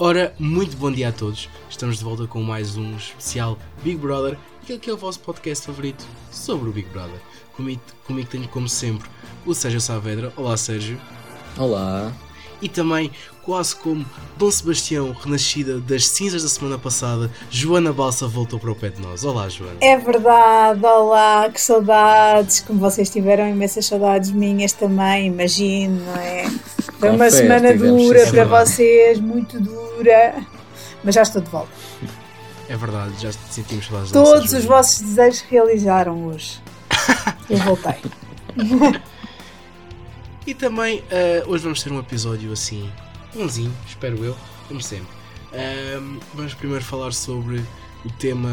Ora, muito bom dia a todos. Estamos de volta com mais um especial Big Brother, que é o vosso podcast favorito sobre o Big Brother. Comigo, comigo tenho, como sempre, o Sérgio Saavedra. Olá, Sérgio. Olá. E também, quase como Dom Sebastião, renascida das cinzas da semana passada, Joana Balsa voltou para o pé de nós. Olá, Joana. É verdade, olá, que saudades. Como vocês tiveram imensas saudades minhas também, imagino, não é? Foi uma semana dura para vocês, muito dura, mas já estou de volta. É verdade, já sentimos saudades. Todos os vossos desejos realizaram hoje. Eu voltei. E também uh, hoje vamos ter um episódio assim, bonzinho, espero eu, como sempre. Uh, vamos primeiro falar sobre o tema,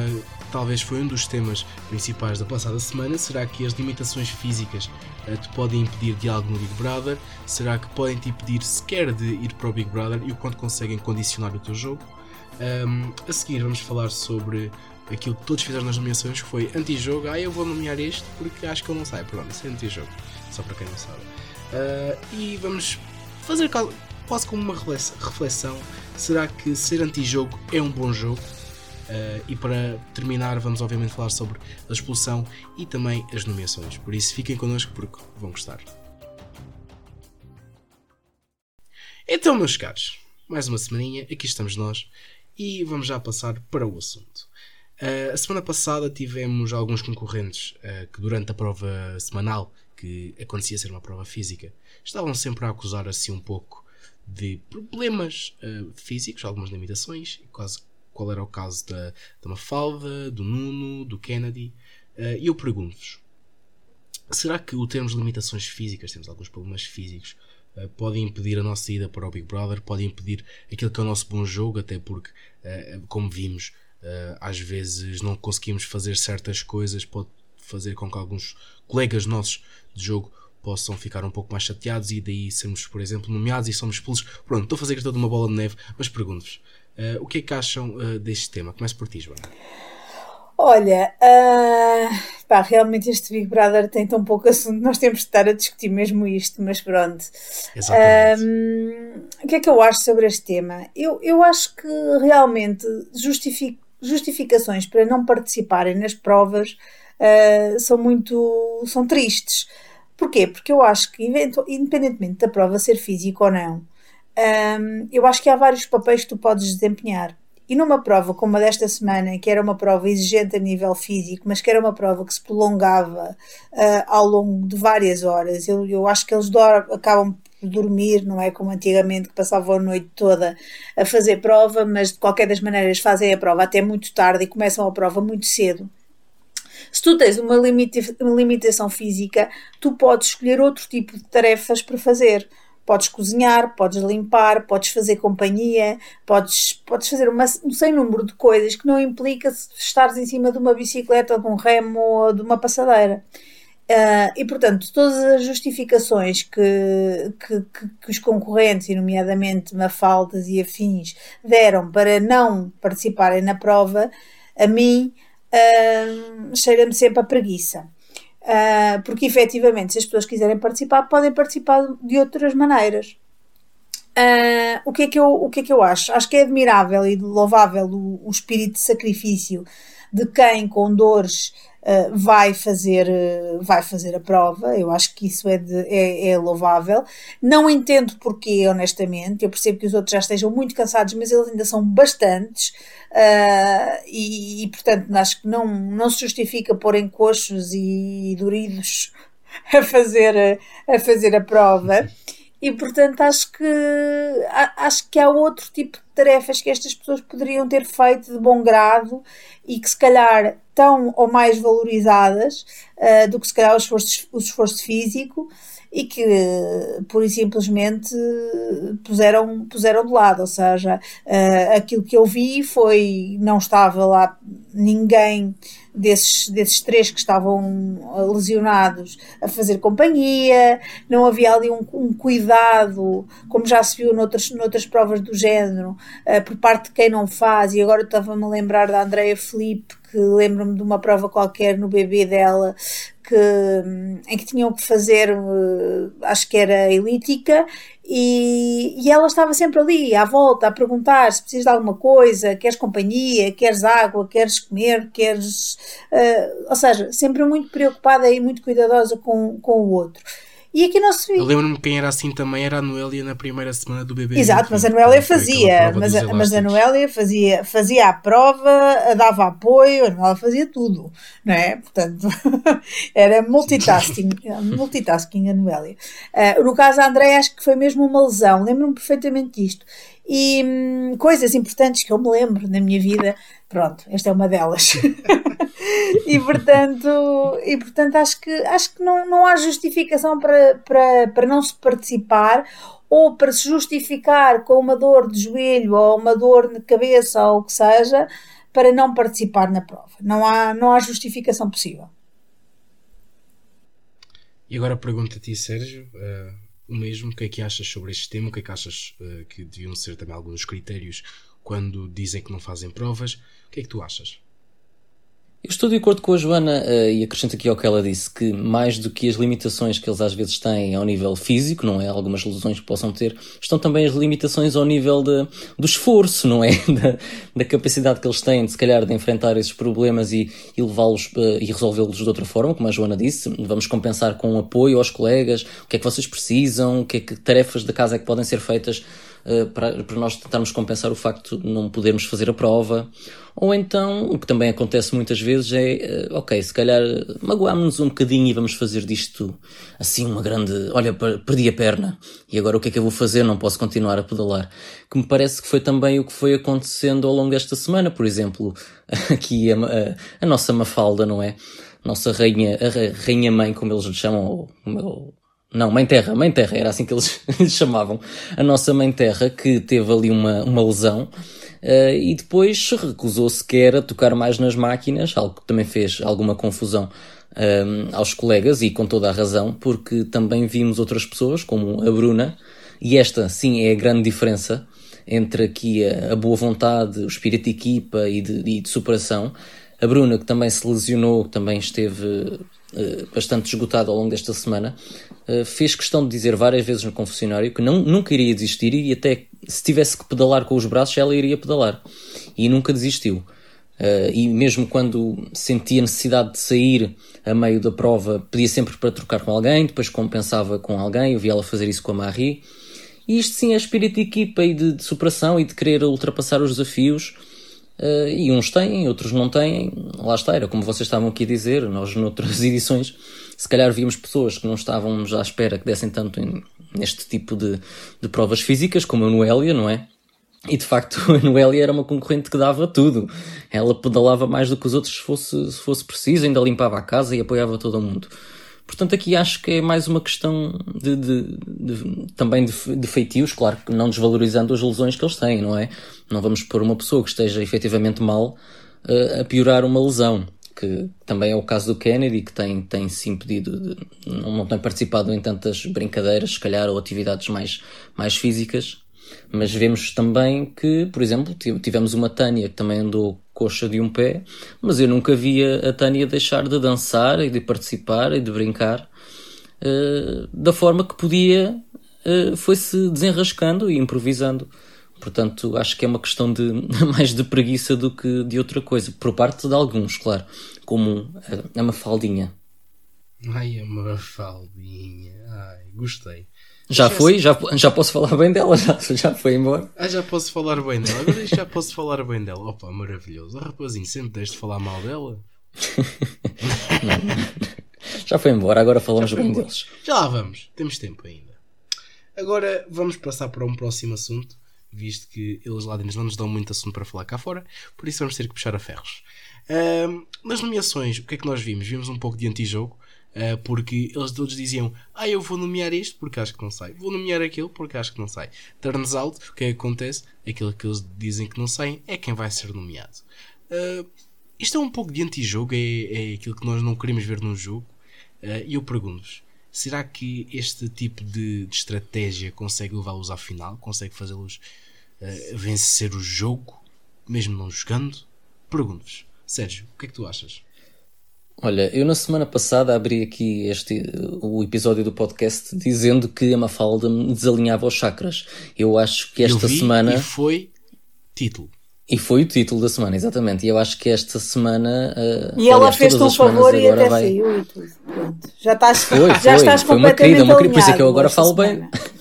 talvez foi um dos temas principais da passada semana. Será que as limitações físicas uh, te podem impedir de algo no Big Brother? Será que podem te impedir sequer de ir para o Big Brother e o quanto conseguem condicionar o teu jogo? Um, a seguir vamos falar sobre aquilo que todos fizeram nas nomeações, que foi anti-jogo. Ah, eu vou nomear este porque acho que ele não sai. Pronto, isso é anti-jogo, só para quem não sabe. Uh, e vamos fazer quase como uma reflexão: será que ser anti-jogo é um bom jogo? Uh, e para terminar, vamos obviamente falar sobre a expulsão e também as nomeações. Por isso, fiquem connosco porque vão gostar. Então, meus caros, mais uma semaninha, aqui estamos nós e vamos já passar para o assunto. Uh, a semana passada tivemos alguns concorrentes uh, que, durante a prova semanal que acontecia ser uma prova física, estavam sempre a acusar assim um pouco de problemas uh, físicos, algumas limitações, quase qual era o caso da, da Mafalda, do Nuno, do Kennedy. Uh, e eu pergunto-vos: será que o termos limitações físicas, temos alguns problemas físicos, uh, podem impedir a nossa ida para o Big Brother, podem impedir aquilo que é o nosso bom jogo, até porque, uh, como vimos, às vezes não conseguimos fazer certas coisas, pode fazer com que alguns colegas nossos de jogo possam ficar um pouco mais chateados e daí sermos, por exemplo, nomeados e somos expulsos. Pronto, estou a fazer toda uma bola de neve, mas pergunto-vos, uh, o que é que acham uh, deste tema? Começo por ti, Joana. Olha, uh, pá, realmente este Big Brother tem tão pouco assunto, nós temos de estar a discutir mesmo isto, mas pronto. Exatamente. Um, o que é que eu acho sobre este tema? Eu, eu acho que realmente justificações para não participarem nas provas uh, são muito são tristes. Porquê? Porque eu acho que, independentemente da prova ser física ou não, um, eu acho que há vários papéis que tu podes desempenhar. E numa prova como a desta semana, que era uma prova exigente a nível físico, mas que era uma prova que se prolongava uh, ao longo de várias horas, eu, eu acho que eles acabam por dormir, não é como antigamente que passavam a noite toda a fazer prova, mas de qualquer das maneiras fazem a prova até muito tarde e começam a prova muito cedo. Se tu tens uma, limita uma limitação física, tu podes escolher outro tipo de tarefas para fazer. Podes cozinhar, podes limpar, podes fazer companhia, podes, podes fazer uma, um sem número de coisas que não implica estares em cima de uma bicicleta, de um remo ou de uma passadeira. Uh, e portanto, todas as justificações que, que, que, que, os concorrentes, nomeadamente Mafaldas e afins, deram para não participarem na prova, a mim cheira-me sempre a preguiça. Uh, porque efetivamente, se as pessoas quiserem participar, podem participar de outras maneiras. Uh, o, que é que eu, o que é que eu acho? Acho que é admirável e louvável o, o espírito de sacrifício de quem com dores uh, vai, fazer, uh, vai fazer a prova. Eu acho que isso é, de, é, é, louvável. Não entendo porquê, honestamente. Eu percebo que os outros já estejam muito cansados, mas eles ainda são bastantes. Uh, e, e, portanto, acho que não, não se justifica pôr coxos e doridos a fazer, a fazer a prova. E portanto acho que acho que há outro tipo de tarefas que estas pessoas poderiam ter feito de bom grado e que se calhar tão ou mais valorizadas uh, do que se calhar o esforço, o esforço físico e que pura e simplesmente puseram, puseram de lado, ou seja, uh, aquilo que eu vi foi, não estava lá ninguém desses, desses três que estavam lesionados a fazer companhia, não havia ali um, um cuidado, como já se viu noutras, noutras provas do género, uh, por parte de quem não faz, e agora estava-me a lembrar da Andrea Felipe, que lembro-me de uma prova qualquer no bebê dela, que, em que tinham que fazer, uh, acho que era elítica, E, e, ela estava sempre ali, à volta, a perguntar se precisas de alguma coisa, queres companhia, queres água, queres comer, queres. Uh, ou seja, sempre muito preocupada e muito cuidadosa com, com o outro. E aqui não se Eu lembro-me quem era assim também era a Noélia na primeira semana do bebê. Exato, mas a Noélia fazia, mas a, mas a Noélia fazia, fazia a prova, dava apoio, a Noélia fazia tudo, não é? Portanto, era multitasking, multitasking a Noélia. Uh, no caso da André, acho que foi mesmo uma lesão, lembro-me perfeitamente disto. E hum, coisas importantes que eu me lembro na minha vida, pronto, esta é uma delas. e portanto, e portanto acho que, acho que não, não há justificação para, para, para não se participar ou para se justificar com uma dor de joelho ou uma dor de cabeça ou o que seja para não participar na prova. Não há, não há justificação possível. E agora pergunto a ti, Sérgio, uh, o mesmo. O que é que achas sobre este tema? O que é que achas uh, que deviam ser também alguns critérios quando dizem que não fazem provas? O que é que tu achas? Eu estou de acordo com a Joana uh, e acrescento aqui ao que ela disse, que mais do que as limitações que eles às vezes têm ao nível físico, não é? Algumas lesões que possam ter, estão também as limitações ao nível de, do esforço, não é? Da, da, capacidade que eles têm de, se calhar, de enfrentar esses problemas e, e levá-los uh, e resolvê-los de outra forma, como a Joana disse. Vamos compensar com apoio aos colegas, o que é que vocês precisam, o que é que tarefas da casa é que podem ser feitas para, para nós tentarmos compensar o facto de não podermos fazer a prova ou então, o que também acontece muitas vezes é, eh, ok, se calhar magoámos-nos um bocadinho e vamos fazer disto assim uma grande, olha, perdi a perna e agora o que é que eu vou fazer? Não posso continuar a pedalar. Que me parece que foi também o que foi acontecendo ao longo desta semana, por exemplo, aqui a, a, a nossa Mafalda, não é? Nossa rainha, a rainha mãe, como eles lhe chamam, ou não, Mãe Terra, Mãe Terra, era assim que eles chamavam. A nossa Mãe Terra, que teve ali uma, uma lesão, Uh, e depois recusou sequer a tocar mais nas máquinas, algo que também fez alguma confusão ehm, aos colegas e com toda a razão, porque também vimos outras pessoas, como a Bruna, e esta sim é a grande diferença entre aqui a, a boa vontade, o espírito de equipa e de, e de superação. A Bruna, que também se lesionou, que também esteve bastante esgotada ao longo desta semana, uh, fez questão de dizer várias vezes no confessionário que não, nunca iria desistir e até se tivesse que pedalar com os braços, ela iria pedalar. E nunca desistiu. Uh, e mesmo quando sentia necessidade de sair a meio da prova, pedia sempre para trocar com alguém, depois compensava com alguém, eu vi ela fazer isso com a Marie. E isto sim é espírito de equipa e de, de superação e de querer ultrapassar os desafios. Uh, e uns têm, outros não têm. Lá está, era como vocês estavam aqui a dizer, nós noutras edições, se calhar víamos pessoas que não estávamos à espera que dessem tanto em, neste tipo de, de provas físicas, como a Noélia, não é? E de facto a Noélia era uma concorrente que dava tudo. Ela pedalava mais do que os outros se fosse, se fosse preciso, ainda limpava a casa e apoiava todo o mundo. Portanto, aqui acho que é mais uma questão de, de, de também de, de, feitios, claro que não desvalorizando as lesões que eles têm, não é? Não vamos pôr uma pessoa que esteja efetivamente mal uh, a piorar uma lesão que também é o caso do Kennedy, que tem, tem se impedido, de, não, não tem participado em tantas brincadeiras, se calhar, ou atividades mais, mais físicas. Mas vemos também que, por exemplo, tivemos uma Tânia que também andou coxa de um pé, mas eu nunca via a Tânia deixar de dançar e de participar e de brincar uh, da forma que podia, uh, foi-se desenrascando e improvisando. Portanto, acho que é uma questão de mais de preguiça do que de outra coisa, por parte de alguns, claro, como a, a Mafaldinha. Ai, a Mafaldinha, ai, gostei. Já foi? Já, já posso falar bem dela? Já, já foi embora? Ah, já posso falar bem dela. Agora já posso falar bem dela. Opa, maravilhoso. A rapazinho, sempre deixe de falar mal dela. já foi embora, agora falamos bem embora. deles. Já lá vamos, temos tempo ainda. Agora vamos passar para um próximo assunto visto que eles lá dentro não nos dão muito assunto para falar cá fora, por isso vamos ter que puxar a ferros. Uh, nas nomeações, o que é que nós vimos? Vimos um pouco de antijogo, uh, porque eles todos diziam: Ah, eu vou nomear isto porque acho que não sai, vou nomear aquilo porque acho que não sai. Turns out, o que é acontece? Aquilo que eles dizem que não saem é quem vai ser nomeado. Uh, isto é um pouco de antijogo, é, é aquilo que nós não queremos ver num jogo. E eu pergunto-vos: será que este tipo de, de estratégia consegue levá-los à final? Consegue fazê-los uh, vencer o jogo, mesmo não jogando? Pergunto-vos, Sérgio, o que é que tu achas? Olha, eu na semana passada abri aqui este, o episódio do podcast dizendo que a Mafalda me desalinhava os chakras. Eu acho que esta eu vi semana. E foi título. E foi o título da semana, exatamente. E eu acho que esta semana. Uh, e ela fez-te um favor e até vai... saiu e tudo. Pronto. Já estás, foi, já foi, estás foi uma querida, uma querida. Por isso é que eu agora falo semana. bem.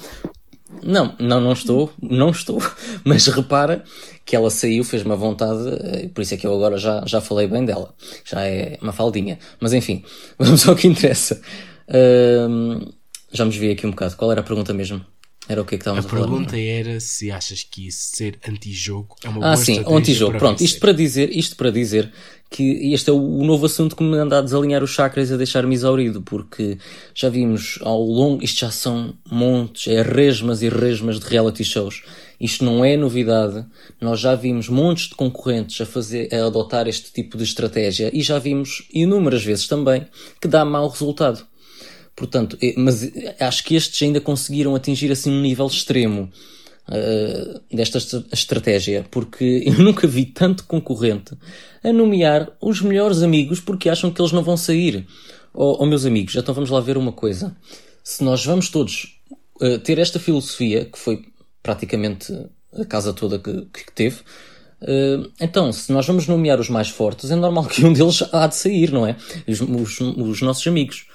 Não, não, não estou, não estou. Mas repara que ela saiu, fez uma vontade, eh, por isso é que eu agora já, já falei bem dela. Já é uma faldinha. Mas enfim, vamos ao que interessa. Uh, já me desviei aqui um bocado. Qual era a pergunta mesmo? Era o que é que estávamos a, a falar? A pergunta era se achas que isso ser anti-jogo é uma ah, boa sim, estratégia. anti-jogo. Pronto, isto para dizer, isto para dizer que este é o novo assunto que me anda a desalinhar os chakras e a deixar-me exaurido, porque já vimos ao longo, isto já são montes, é resmas e resmas de reality shows. Isto não é novidade. Nós já vimos montes de concorrentes a fazer, a adotar este tipo de estratégia e já vimos inúmeras vezes também que dá mau resultado. Portanto, mas acho que estes ainda conseguiram atingir assim um nível extremo uh, desta estratégia, porque eu nunca vi tanto concorrente a nomear os melhores amigos porque acham que eles não vão sair. Oh, oh meus amigos, então vamos lá ver uma coisa. Se nós vamos todos uh, ter esta filosofia, que foi praticamente a casa toda que, que teve, Uh, então, se nós vamos nomear os mais fortes, é normal que um deles há de sair, não é? Os, os, os nossos amigos.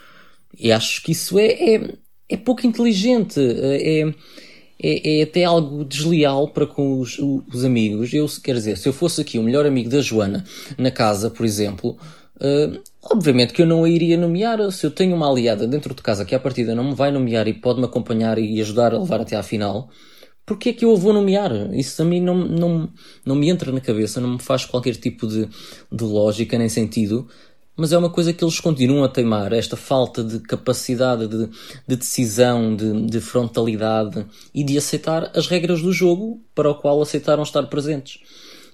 E acho que isso é, é, é pouco inteligente, é, é, é, até algo desleal para com os, os amigos. Eu, quer dizer, se eu fosse aqui o melhor amigo da Joana na casa, por exemplo, uh, obviamente que eu não a iria nomear. Se eu tenho uma aliada dentro de casa que à partida não me vai nomear e pode-me acompanhar e ajudar a levar até à final, porque é que eu a vou nomear? Isso a mim não, não, não me entra na cabeça, não me faz qualquer tipo de, de lógica nem sentido mas é uma coisa que eles continuam a teimar, esta falta de capacidade de, de decisão, de, de, frontalidade e de aceitar as regras do jogo para o qual aceitaram estar presentes.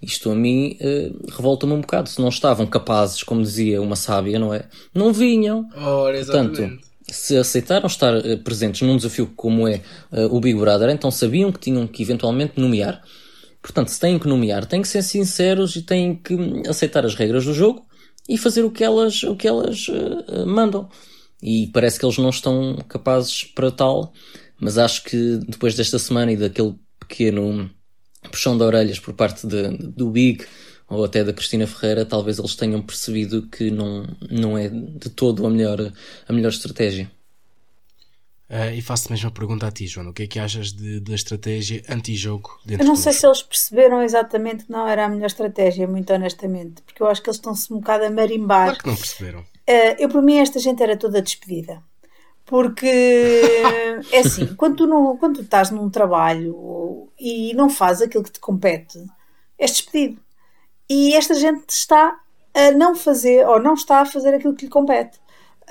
Isto a mim eh, revolta-me um bocado. Se não estavam capazes, como dizia uma sábia, não é? Não vinham. Ora, Portanto, se aceitaram estar eh, presentes num desafio como é eh, o Big Brother, então sabiam que tinham que eventualmente nomear. Portanto, se têm que nomear, têm que ser sinceros e têm que hum, aceitar as regras do jogo e fazer o que elas, o que elas uh, mandam. E parece que eles não estão capazes para tal, mas acho que depois desta semana e daquele pequeno puxão de orelhas por parte de, do Big ou até da Cristina Ferreira, talvez eles tenham percebido que não, não é de todo a melhor, a melhor estratégia. Uh, e faço-te mesmo a pergunta a ti, João. O que é que achas de, da estratégia anti-jogo dentro Eu não sei se eles perceberam exatamente que não era a melhor estratégia, muito honestamente, porque eu acho que eles estão-se um bocado a marimbar. Claro que não perceberam. Uh, eu, por mim, esta gente era toda despedida. Porque é assim, quando tu, não, quando tu estás num trabalho e não fazes aquilo que te compete, és despedido. E esta gente está a não fazer, ou não está a fazer aquilo que lhe compete.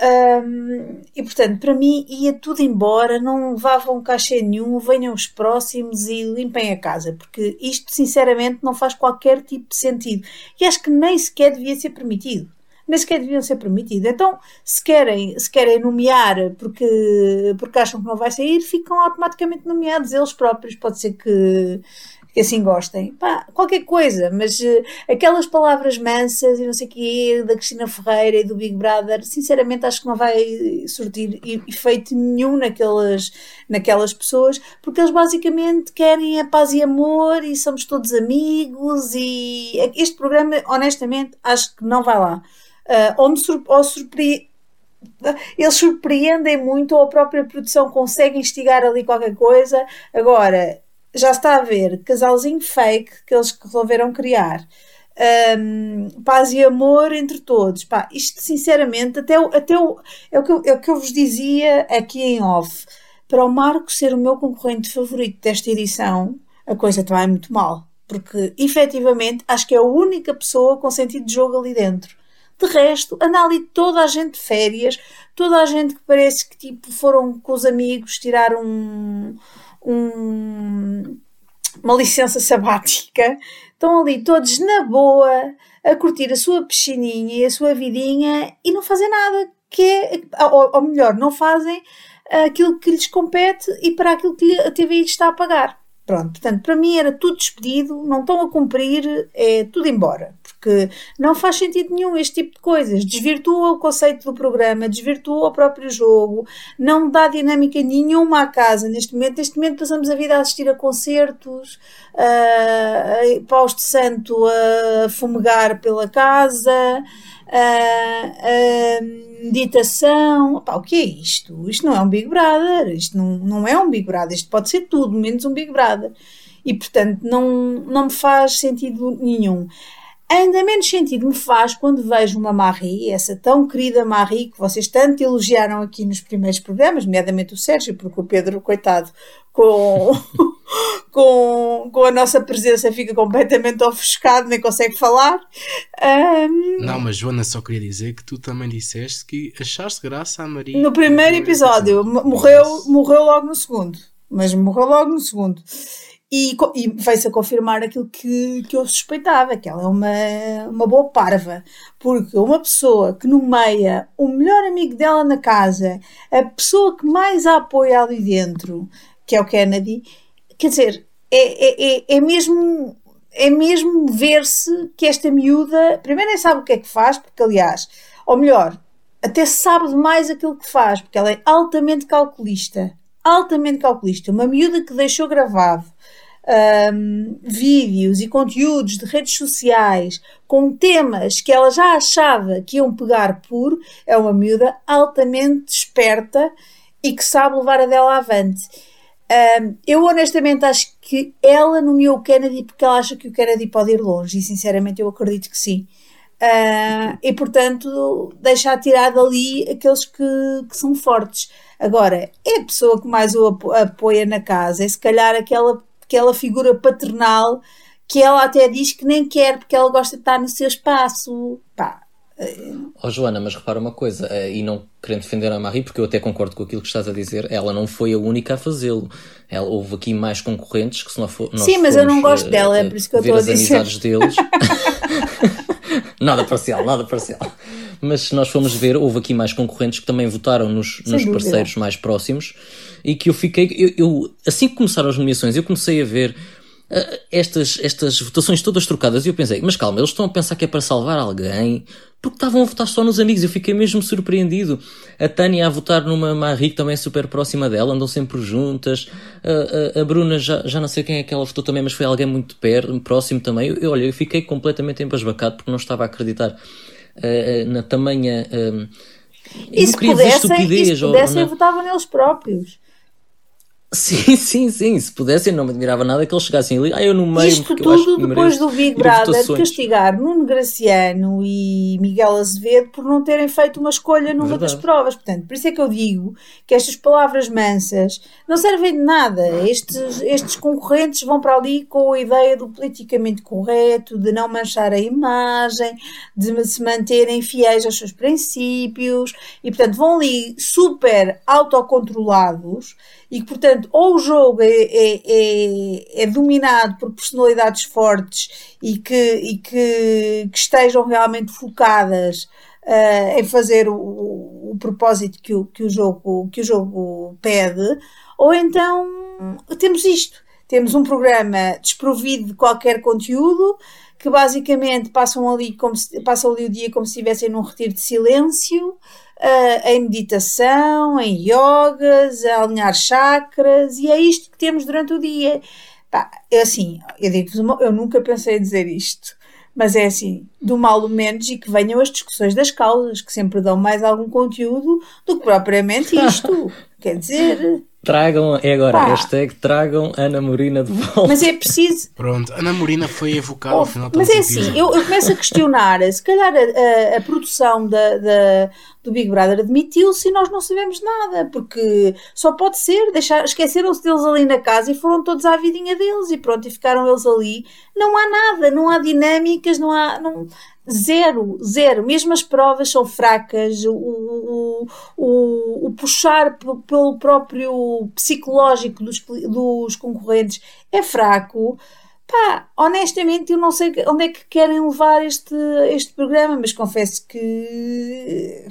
Um, e portanto, para mim, ia tudo embora, não levavam cachê nenhum, venham os próximos e limpem a casa, porque isto, sinceramente, não faz qualquer tipo de sentido. E acho que nem sequer devia ser permitido. Nem sequer deviam ser permitido. Então, se querem, se querem nomear porque, porque acham que não vai sair, ficam automaticamente nomeados eles próprios. Pode ser que que assim gostem. Pá, qualquer coisa, mas uh, aquelas palavras mansas e não sei o quê, da Cristina Ferreira e do Big Brother, sinceramente acho que não vai surtir efeito nenhum naquelas, naquelas pessoas, porque eles basicamente querem a paz e amor e somos todos amigos e este programa, honestamente, acho que não vai lá. Uh, ou me ou surpre eles surpreendem muito ou a própria produção consegue instigar ali qualquer coisa. Agora, já está a ver casalzinho fake que eles resolveram criar. Um, paz e amor entre todos. Pá, isto, sinceramente, até, o, até o, é, o que eu, é o que eu vos dizia aqui em off. Para o Marco ser o meu concorrente favorito desta edição, a coisa vai muito mal. Porque, efetivamente, acho que é a única pessoa com sentido de jogo ali dentro. De resto, anda ali toda a gente de férias, toda a gente que parece que tipo, foram com os amigos tirar um, um, uma licença sabática, estão ali todos na boa a curtir a sua piscininha e a sua vidinha e não fazem nada, que é, ou, ou melhor, não fazem aquilo que lhes compete e para aquilo que a TVI está a pagar. Pronto, portanto, para mim era tudo despedido, não estão a cumprir, é tudo embora. Porque não faz sentido nenhum este tipo de coisas. Desvirtua o conceito do programa, desvirtua o próprio jogo, não dá dinâmica nenhuma à casa neste momento. Neste momento passamos a vida a assistir a concertos, a, a paus de santo a fumegar pela casa, a, meditação. Opa, o que é isto? Isto não é um Big Brother. Isto não, não é um Big Brother. Isto pode ser tudo, menos um Big Brother. E, portanto, não, não me faz sentido nenhum. Ainda menos sentido me faz quando vejo uma Marie, essa tão querida Marie que vocês tanto elogiaram aqui nos primeiros programas, nomeadamente o Sérgio, porque o Pedro, coitado, com, com, com a nossa presença fica completamente ofuscado, nem consegue falar. Um, não, mas Joana, só queria dizer que tu também disseste que achaste graça a Maria. No primeiro episódio, morreu, morreu logo no segundo. Mas morreu logo no segundo. E, e veio-se a confirmar aquilo que, que eu suspeitava, que ela é uma, uma boa parva. Porque uma pessoa que nomeia o melhor amigo dela na casa, a pessoa que mais a apoia ali dentro, que é o Kennedy, quer dizer, é, é, é, é mesmo é mesmo ver-se que esta miúda, primeiro nem sabe o que é que faz, porque aliás, ou melhor, até sabe demais aquilo que faz, porque ela é altamente calculista. Altamente calculista. Uma miúda que deixou gravado um, vídeos e conteúdos de redes sociais com temas que ela já achava que iam pegar por, é uma miúda altamente esperta e que sabe levar a dela avante. Um, eu honestamente acho que ela nomeou o Kennedy porque ela acha que o Kennedy pode ir longe e sinceramente eu acredito que sim. Uh, e portanto deixa tirar dali aqueles que, que, são fortes. Agora, é a pessoa que mais o apoia na casa, é se calhar aquela aquela figura paternal que ela até diz que nem quer porque ela gosta de estar no seu espaço. Pá. Oh, Joana, mas repara uma coisa, eh, e não querendo defender a Marie, porque eu até concordo com aquilo que estás a dizer, ela não foi a única a fazê-lo. Houve aqui mais concorrentes que se não for. Sim, mas eu não gosto uh, dela, é por isso que eu estou a dizer. as amizades deles. nada parcial, nada parcial. Mas se nós formos ver, houve aqui mais concorrentes que também votaram nos, nos parceiros mais próximos e que eu fiquei. Eu, eu, assim que começaram as nomeações, eu comecei a ver uh, estas, estas votações todas trocadas e eu pensei, mas calma, eles estão a pensar que é para salvar alguém, porque estavam a votar só nos amigos. Eu fiquei mesmo surpreendido. A Tânia a votar numa Marie que também é super próxima dela, andam sempre juntas. A, a, a, Bruna, já, já não sei quem é que ela votou também, mas foi alguém muito perto, próximo também. Eu, olha, eu fiquei completamente embasbacado porque não estava a acreditar uh, na tamanha. Uh, e se pudessem, e se pudessem ou, votavam neles próprios. Sim, sim, sim. Se pudessem, não me admirava nada que eles chegassem ali. Ah, eu no meio. Isto tudo depois do Big Brother castigar Nuno Graciano e Miguel Azevedo por não terem feito uma escolha numa Verdade. das provas. Portanto, por isso é que eu digo que estas palavras mansas não servem de nada. Estes, estes concorrentes vão para ali com a ideia do politicamente correto, de não manchar a imagem, de se manterem fiéis aos seus princípios e, portanto, vão ali super autocontrolados e que, portanto, ou o jogo é, é, é, é dominado por personalidades fortes e que, e que, que estejam realmente focadas uh, em fazer o, o, propósito que o, que, o jogo, que o jogo pede, ou então temos isto. Temos um programa desprovido de qualquer conteúdo, que basicamente passam ali, como se, passam ali o dia como se estivessem num retiro de silêncio, uh, em meditação, em yogas, a alinhar chakras, e é isto que temos durante o dia. Pá, é assim, eu digo eu nunca pensei em dizer isto, mas é assim, do mal o menos e que venham as discussões das causas, que sempre dão mais algum conteúdo do que propriamente isto. Quer dizer. Tragam, é agora, Pá. hashtag tragam Ana Morina de volta. Mas é preciso. Pronto, Ana Morina foi evocada ao final Mas é assim, eu, eu, começo a questionar, se calhar a, a, a produção da, da, do Big Brother admitiu-se e nós não sabemos nada, porque só pode ser, deixar, esqueceram-se deles ali na casa e foram todos à vidinha deles e pronto, e ficaram eles ali. Não há nada, não há dinâmicas, não há. Não, Zero, zero. Mesmo as provas são fracas, o, o, o, o puxar pelo próprio psicológico dos, dos concorrentes é fraco. Pá, honestamente eu não sei onde é que querem levar este, este programa, mas confesso que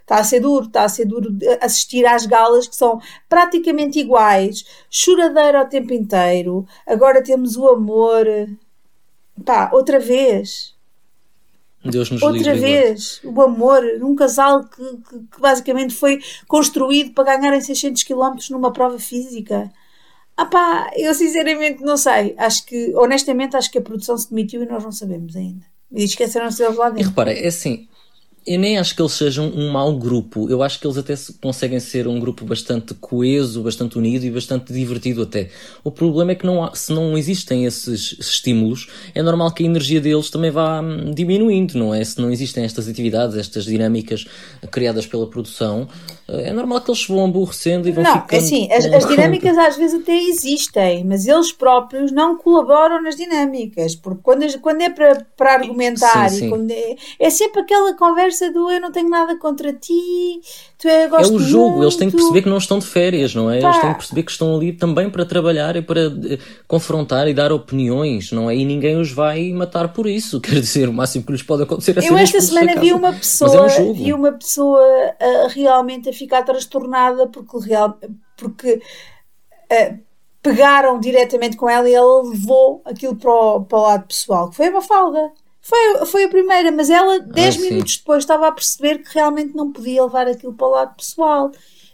está a ser duro, está a ser duro assistir às galas que são praticamente iguais, choradeira o tempo inteiro, agora temos o amor, pá, outra vez. Deus nos Outra vez, o amor, num casal que, que, que, basicamente foi construído para ganharem 600 km numa prova física. Ah pá, eu sinceramente não sei. Acho que, honestamente, acho que a produção se demitiu e nós não sabemos ainda. E esqueceram-se deles lá dentro. E repara, é assim, eu nem acho que eles sejam um mau grupo. Eu acho que eles até conseguem ser um grupo bastante coeso, bastante unido e bastante divertido até. O problema é que não há, se não existem esses estímulos, é normal que a energia deles também vá hum, diminuindo, não é? Se não existem estas atividades, estas dinâmicas criadas pela produção, é normal que eles vão aborrecendo e vão não, ficando... Não, assim, as, as dinâmicas às vezes até existem, mas eles próprios não colaboram nas dinâmicas, porque quando, quando é para, para argumentar sim, sim. e quando é, é sempre aquela conversa conversa do eu não tenho nada contra ti, tu é, é o jogo, muito. eles têm que perceber que não estão de férias, não é? Pá. Eles têm que perceber que estão ali também para trabalhar e para eh, confrontar e dar opiniões, não é? E ninguém os vai matar por isso. Quer dizer, o máximo que lhes pode acontecer é Eu esta semana vi uma pessoa, é um vi uma pessoa realmente a ficar transtornada porque real, porque uh, pegaram diretamente com ela e ela levou aquilo para o, para o lado pessoal, que foi uma falda. Foi, foi a primeira, mas ela, 10 ah, minutos sim. depois, estava a perceber que realmente não podia levar aquilo para o lado pessoal.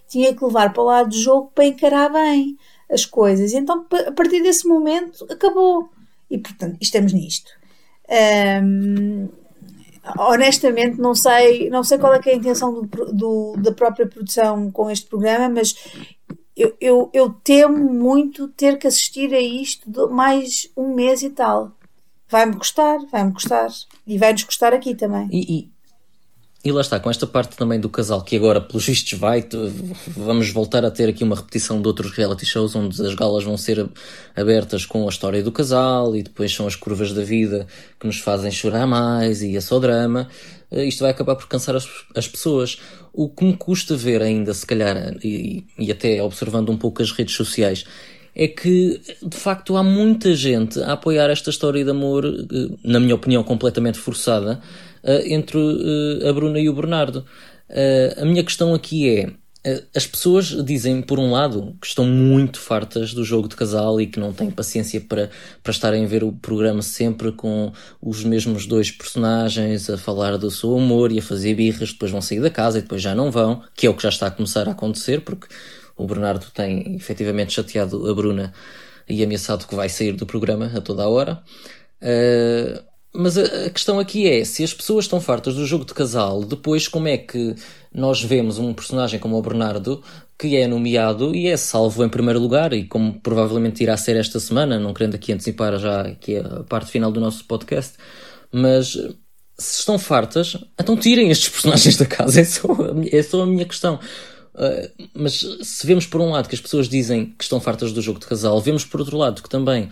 Tinha que levar para o lado do jogo para encarar bem as coisas. E então, a partir desse momento, acabou. E, portanto, estamos nisto. Um, honestamente, não sei, não sei qual é, é a intenção do, do, da própria produção com este programa, mas eu, eu, eu temo muito ter que assistir a isto mais um mês e tal vai-me custar, vai-me custar. E vai-nos custar aqui também. E, e, e, lá está, com esta parte também do casal, que agora, pelos vistos, vai, vamos voltar a ter aqui uma repetição de outros reality shows onde as galas vão ser abertas com a história do casal e depois são as curvas da vida que nos fazem chorar mais e é só drama. Eh, isto vai acabar por cansar as, as pessoas. O que me custa ver ainda, se calhar, e, e até observando um pouco as redes sociais, é que de facto há muita gente a apoiar esta história de amor, eh, na minha opinião, completamente forçada, eh, entre eh, a Bruna e o Bernardo. A minha questão aqui é. As pessoas dizem, por um lado, que estão muito fartas do jogo de casal e que não têm paciência para, para estarem a ver o programa sempre com os mesmos dois personagens a falar do seu amor e a fazer birras, depois vão sair da casa e depois já não vão, que é o que já está a começar a acontecer, porque o Bernardo tem efetivamente chateado a Bruna e ameaçado que vai sair do programa a toda a hora. Uh, mas a, a, questão aqui é: se as pessoas estão fartas do jogo de casal, depois como é que nós vemos um personagem como o Bernardo que é nomeado e é salvo em primeiro lugar, e como provavelmente irá ser esta semana, não querendo aqui antecipar já que é a parte final do nosso podcast, mas se estão fartas, então tirem estes personagens da casa, é só, é só a minha questão. Uh, mas se vemos por um lado que as pessoas dizem que estão fartas do jogo de casal, vemos por outro lado que também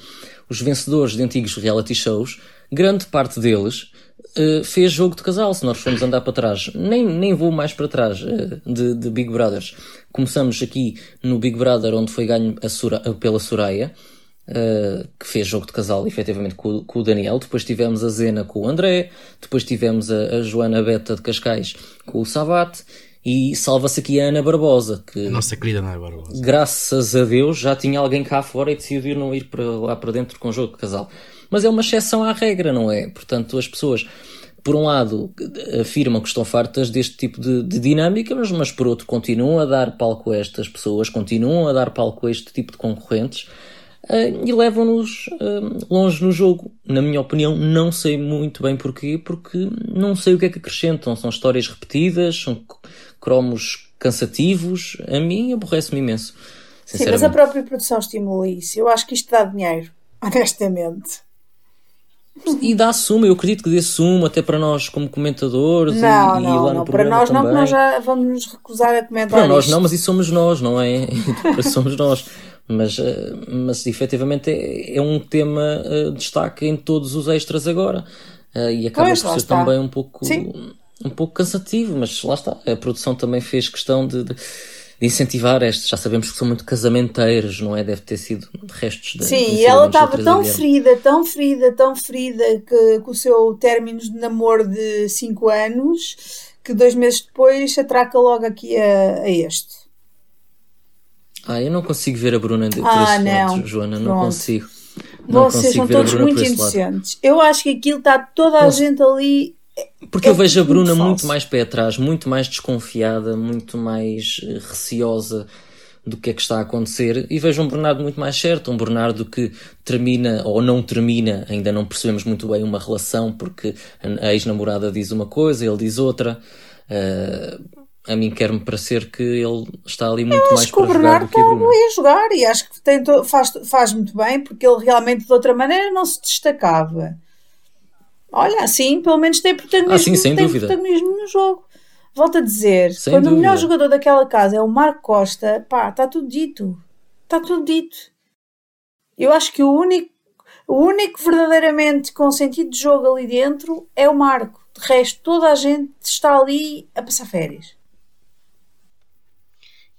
os vencedores de antigos reality shows, grande parte deles uh, fez jogo de casal. Se nós formos andar para trás, nem, nem vou mais para trás uh, de, de, Big Brothers. Começamos aqui no Big Brother, onde foi ganho Sura, pela Soraya. Uh, que fez jogo de casal efetivamente com, com, o Daniel, depois tivemos a Zena com o André, depois tivemos a, a Joana Beta de Cascais com o Sabat, e salva-se aqui a Ana Barbosa, que. A nossa querida Ana Barbosa. Graças a Deus já tinha alguém cá fora e decidiu não ir para lá para dentro com o jogo de casal. Mas é uma exceção à regra, não é? Portanto, as pessoas, por um lado, afirmam que estão fartas deste tipo de, de dinâmica, mas, mas por outro, continuam a dar palco a estas pessoas, continuam a dar palco a este tipo de concorrentes. Uh, e levam-nos uh, longe no jogo. Na minha opinião, não sei muito bem porquê, porque não sei o que é que acrescentam. São histórias repetidas, são cromos cansativos, a mim aborrece-me imenso. Sim, mas a própria produção estimula isso. Eu acho que isto dá dinheiro, honestamente. E dá suma, eu acredito que dê suma até para nós como comentadores não, e, não, e lá não, para nós também. não, nós já vamos nos recusar a comentar Para nós não, mas isso somos nós, não é? somos nós. Mas, eh, mas efetivamente é, é um tema uh, destaque em todos os extras agora. Uh, e acaba pois, por ser está. também um pouco Sim um pouco cansativo, mas lá está. A produção também fez questão de, de, de incentivar estes. Já sabemos que são muito casamenteiros, não é? Deve ter sido restos da. Sim, e ela estava tão ferida, tão ferida, tão ferida que com o seu término de namoro de 5 anos que dois meses depois atraca logo aqui a, a este. Ah, eu não consigo ver a Bruna por ah, esse não. lado, Joana, Pronto. não consigo. Não Vocês são todos muito inocentes. Eu acho que aquilo está toda a gente ali. Porque é eu vejo a Bruna muito, muito mais pé atrás, muito mais desconfiada, muito mais eh, receosa do que é que está a acontecer e vejo um Bernardo muito mais certo, um Bernardo que termina ou não termina, ainda não percebemos muito bem uma relação porque a ex-namorada diz uma coisa, ele diz outra. Uh, a mim quer-me parecer que ele está ali muito eu mais para jogar do que a Bruna. a jogar e acho que tem, faz, faz muito bem porque ele realmente de outra maneira não se destacava. Olha, assim pelo menos tem protagonismo, ah, sim, sem tem dúvida. protagonismo no jogo. Volto a dizer, Sem quando dúvida. o melhor jogador daquela casa é o Marco Costa, pá, está tudo dito. Está tudo dito. Eu acho que o único, o único verdadeiramente com sentido de jogo ali dentro é o Marco. De resto, toda a gente está ali a passar férias.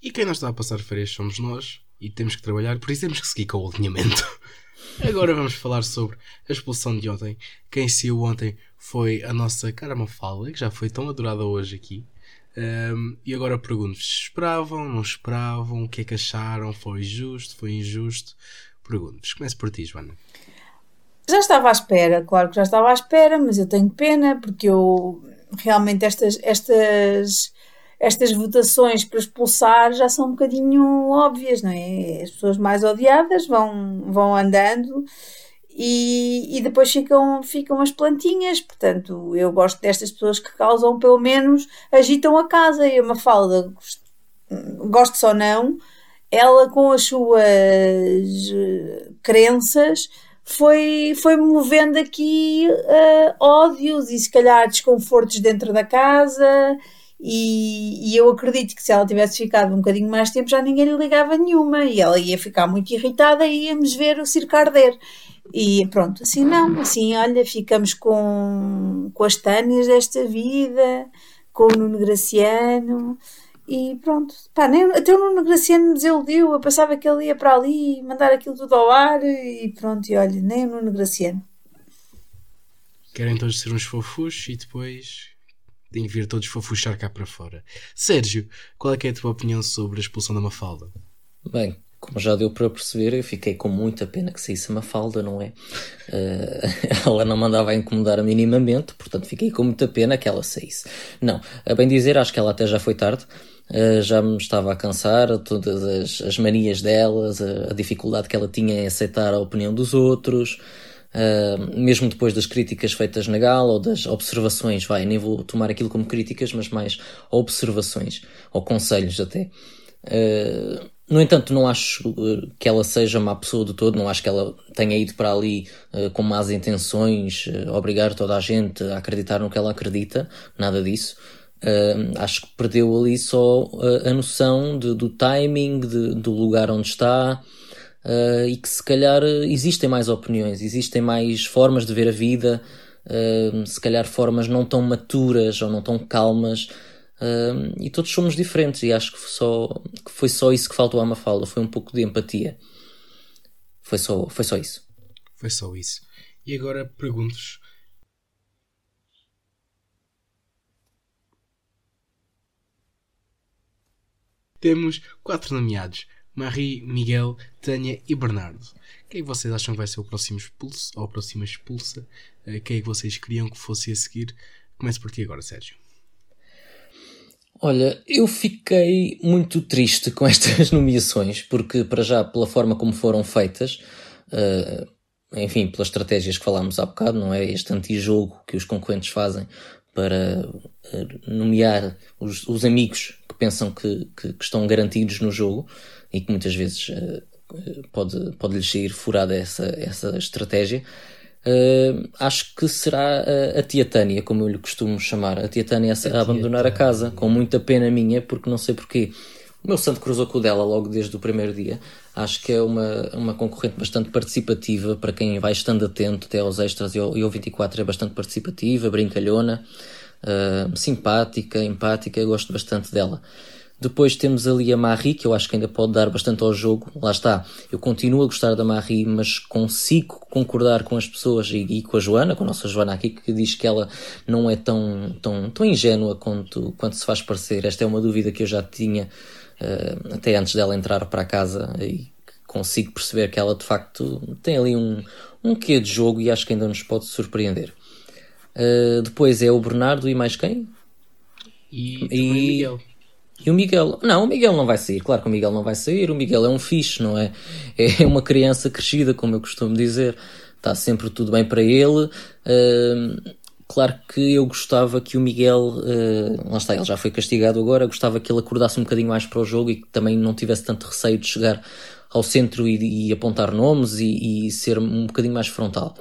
E quem não está a passar férias somos nós e temos que trabalhar, por isso temos que seguir com o alinhamento. Agora vamos falar sobre a expulsão de ontem. Quem saiu ontem foi a nossa cara Mafalda, que já foi tão adorada hoje aqui. Um, e agora pergunto-vos: esperavam, não esperavam? O que é que acharam? Foi justo? Foi injusto? Pergunto-vos. Comece por ti, Joana. Já estava à espera, claro que já estava à espera, mas eu tenho pena porque eu realmente estas, estas estas votações para expulsar já são um bocadinho óbvias, não é? As pessoas mais odiadas vão, vão andando e, e depois ficam, ficam as plantinhas. Portanto, eu gosto destas pessoas que causam, pelo menos, agitam a casa. E uma falda, gosto ou não, ela com as suas eh, crenças foi, foi movendo aqui uh, ódios e se calhar desconfortos dentro da casa e, e, eu acredito que se ela tivesse ficado um bocadinho mais tempo já ninguém lhe ligava nenhuma e ela ia ficar muito irritada e íamos ver o circo arder. E pronto, assim não, assim olha, ficamos com, com as Tânias desta vida, com o Nuno Graciano e pronto. Pá, nem, até o Nuno Graciano me desiludiu, eu pensava que ele ia para ali mandar aquilo tudo ao ar e pronto, e olha, nem o Nuno Graciano. Querem todos ser uns fofos e depois que vir todos fofuchar cá para fora. Sérgio, qual é, é a tua opinião sobre a expulsão da Mafalda? Bem, como já deu para perceber, eu fiquei com muita pena que saísse a Mafalda, não é? Uh, ela não mandava incomodar minimamente, portanto fiquei com muita pena que ela saísse. Não, a bem dizer, acho que ela até já foi tarde. Uh, já me estava a cansar, todas as, as manias delas, a, a, dificuldade que ela tinha em aceitar a opinião dos outros, Uh, mesmo depois das críticas feitas na gala ou das observações, vai, nem vou tomar aquilo como críticas, mas mais observações ou conselhos até. Uh, no entanto, não acho que ela seja má pessoa de todo, não acho que ela tenha ido para ali uh, com más intenções, obrigar toda a gente a acreditar no que ela acredita, nada disso. acho que perdeu ali só a noção de, do timing, de, do lugar onde está, uh, e que se calhar existem mais opiniões, existem mais formas de ver a vida, uh, se calhar formas não tão maturas ou não tão calmas. Uh, e todos somos diferentes e acho que, só, que foi só isso que faltou à Mafalda, foi um pouco de empatia. Foi só, foi só isso. Foi só isso. E agora pergunto-vos. Temos quatro nomeados. Marie, Miguel, Tânia e Bernardo. Quem é vocês acham que vai ser o próximo expulso ou a próxima expulsa? Eh, quem é que vocês queriam que fosse a seguir? Comece por ti agora, Sérgio. Olha, eu fiquei muito triste com estas nomeações, porque, para já, pela forma como foram feitas, uh, enfim, pelas estratégias que falámos há bocado, não é? Este antijogo que os concorrentes fazem para uh, nomear os, os, amigos que pensam que, que, que, estão garantidos no jogo e que muitas vezes uh, pode, pode lhes sair furada essa, essa estratégia. Uh, acho que será a, a, tia Tânia, como eu lhe costumo chamar, a tia Tânia a, a abandonar a casa, com muita pena minha, porque não sei porquê. O meu santo cruzou com o dela logo desde o primeiro dia. Acho que é uma, uma concorrente bastante participativa, para quem vai estando atento até aos extras e ao, e ao 24 é bastante participativa, brincalhona, uh, simpática, empática, gosto bastante dela. Depois temos ali a Marie, que eu acho que ainda pode dar bastante ao jogo. Lá está, eu continuo a gostar da Marie, mas consigo concordar com as pessoas e, e, com a Joana, com a nossa Joana aqui, que diz que ela não é tão, tão, tão ingênua quanto, quanto se faz parecer. Esta é uma dúvida que eu já tinha uh, até antes dela entrar para casa e consigo perceber que ela de facto tem ali um, um quê de jogo e acho que ainda nos pode surpreender. Uh, depois é o Bernardo e mais quem? E, e... Miguel. E o Miguel, não, o Miguel não vai sair, claro que o Miguel não vai sair, o Miguel é um fixe, não é? É uma criança crescida, como eu costumo dizer, está sempre tudo bem para ele. Uh, claro que eu gostava que o Miguel, uh, lá está, ele já foi castigado agora, gostava que ele acordasse um bocadinho mais para o jogo e que também não tivesse tanto receio de chegar ao centro e, e apontar nomes e, e ser um bocadinho mais frontal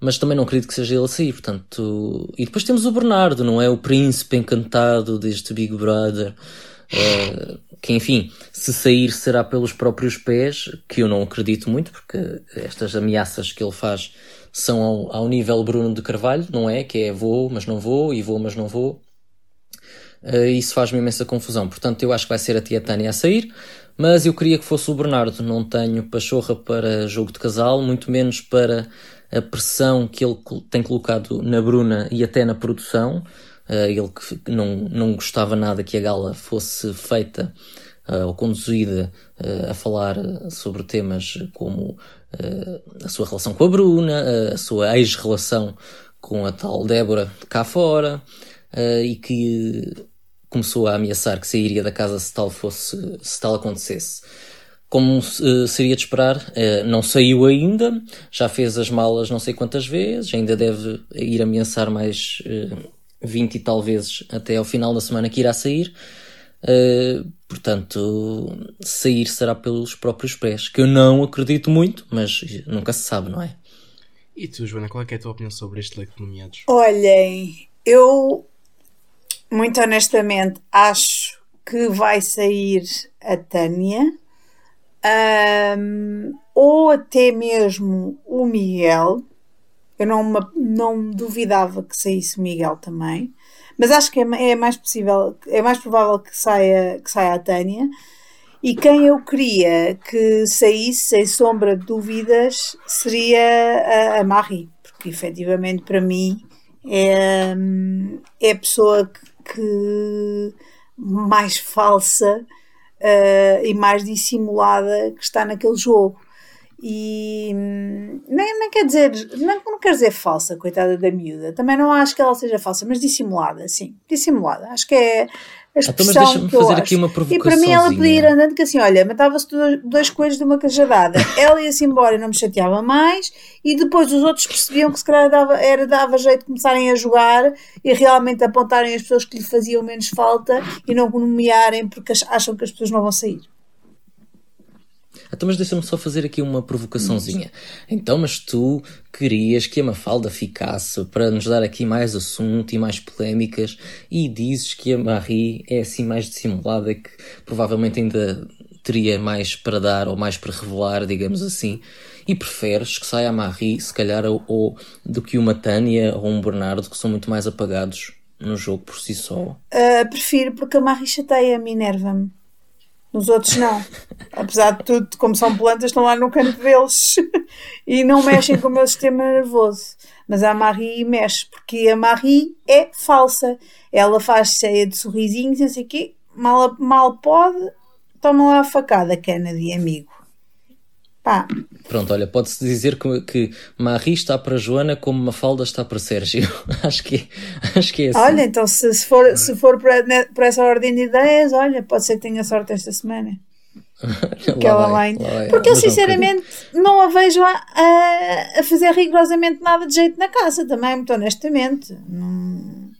mas também não acredito que seja ele a sair, portanto... E depois temos o Bernardo, não é? O príncipe encantado deste Big Brother, uh, que enfim, se sair será pelos próprios pés, que eu não acredito muito, porque estas ameaças que ele faz são ao, ao nível Bruno de Carvalho, não é? Que é vou, mas não vou, e vou, mas não vou. Uh, isso faz-me imensa confusão. Portanto, eu acho que vai ser a tia Tânia a sair, mas eu queria que fosse o Bernardo. Não tenho pachorra para jogo de casal, muito menos para a pressão que ele tem colocado na Bruna e até na produção. Uh, ele que não, não gostava nada que a gala fosse feita uh, ou conduzida uh, a falar sobre temas como a sua relação com a Bruna, a sua ex-relação com a tal Débora cá fora, e que começou a ameaçar que sairia da casa se tal fosse, se tal acontecesse como uh, seria de esperar, uh, não saiu ainda, já fez as malas não sei quantas vezes, ainda deve ir ameaçar mais uh, eh, 20 e tal vezes até ao final da semana que irá sair. Uh, portanto, sair será pelos próprios pés, que eu não acredito muito, mas nunca se sabe, não é? E tu, Joana, qual é, é a tua opinião sobre este leito de nomeados? Olhem, eu muito honestamente acho que vai sair a Tânia um, ou até mesmo o Miguel. Eu não, não duvidava que saísse o Miguel também, mas acho que é, é, mais possível, é mais provável que saia, que saia a Tânia. E quem eu queria que saísse, sem sombra de dúvidas, seria a, a Marie, porque efetivamente para mim é, é a pessoa que, que mais falsa uh, e mais dissimulada que está naquele jogo. E hum, nem, nem quer dizer, não, não quer dizer falsa, coitada da miúda. Também não acho que ela seja falsa, mas dissimulada, sim, dissimulada. Acho que é a expressão então, mas deixa-me fazer aqui uma provocação. E para mim ela podia ir andando que assim, olha, matava-se dois coelhos de uma cajadada. ela ia-se embora e não me chateava mais, e depois os outros percebiam que se calhar dava, era, dava jeito de começarem a jogar e realmente apontarem as pessoas que lhe faziam menos falta e não nomearem porque acham que as pessoas não vão sair. Então, mas deixa-me só fazer aqui uma provocaçãozinha. Então, mas tu querias que a Mafalda ficasse para nos dar aqui mais assunto e mais polémicas e dizes que a Marie é assim mais dissimulada que provavelmente ainda teria mais para dar ou mais para revelar, digamos assim, e preferes que saia a Marie, se calhar, ou, ou do que uma Tânia ou um Bernardo, que são muito mais apagados no jogo por si só? Uh, prefiro, porque a Marie chateia-me, enerva-me. Nos outros não. Apesar de tudo, como são plantas, estão lá no canto deles e não mexem com o meu sistema nervoso. Mas a Marie mexe, porque a Marie é falsa. Ela faz cheia de sorrisinhos não sei o quê. Mal, mal pode, toma lá a facada, Kennedy, amigo. Pá. Pronto, olha, pode-se dizer que, que Marie está para Joana como Mafalda está para Sérgio. acho, que, acho que é assim. Olha, então se, se for, se for por, né, por essa ordem de ideias, olha, pode ser que tenha sorte esta semana. Aquela mãe. Porque eu sinceramente não a vejo a, a, a, fazer rigorosamente nada de jeito na casa também, muito honestamente. Não...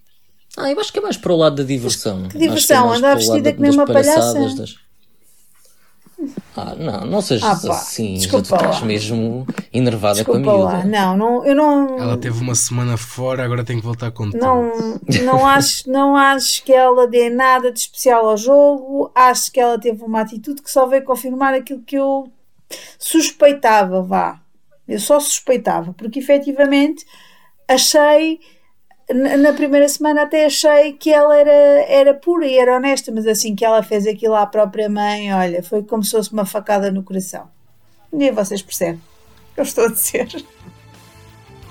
Ah, eu acho que é mais para o lado da diversão. Que diversão, é andar vestida que nem uma palhaça. Das... Ah, não, não sejas ah, assim. Desculpa já tu estás mesmo enervada Desculpa com a miúda. Lá. Não, não, eu não. Ela teve uma semana fora, agora tem que voltar com tudo. Não, não, acho, não acho que ela dê nada de especial ao jogo. Acho que ela teve uma atitude que só veio confirmar aquilo que eu suspeitava, vá. Eu só suspeitava, porque efetivamente achei na primeira semana até achei que ela era, era pura e era honesta, mas assim que ela fez aquilo à própria mãe, olha, foi como se fosse uma facada no coração. Nem vocês percebem. Eu estou a dizer.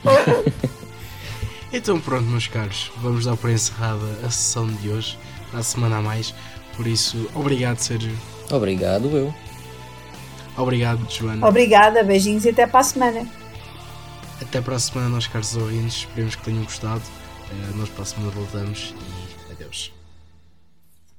então pronto, meus caros, vamos dar por encerrada a sessão de hoje, na semana a mais. Por isso, obrigado, Sérgio. Obrigado, eu. Obrigado, Joana. Obrigada, beijinhos e até para a semana. Até para a semana, nós caros ouvintes. Esperemos que tenham gostado. Uh, nós para a semana voltamos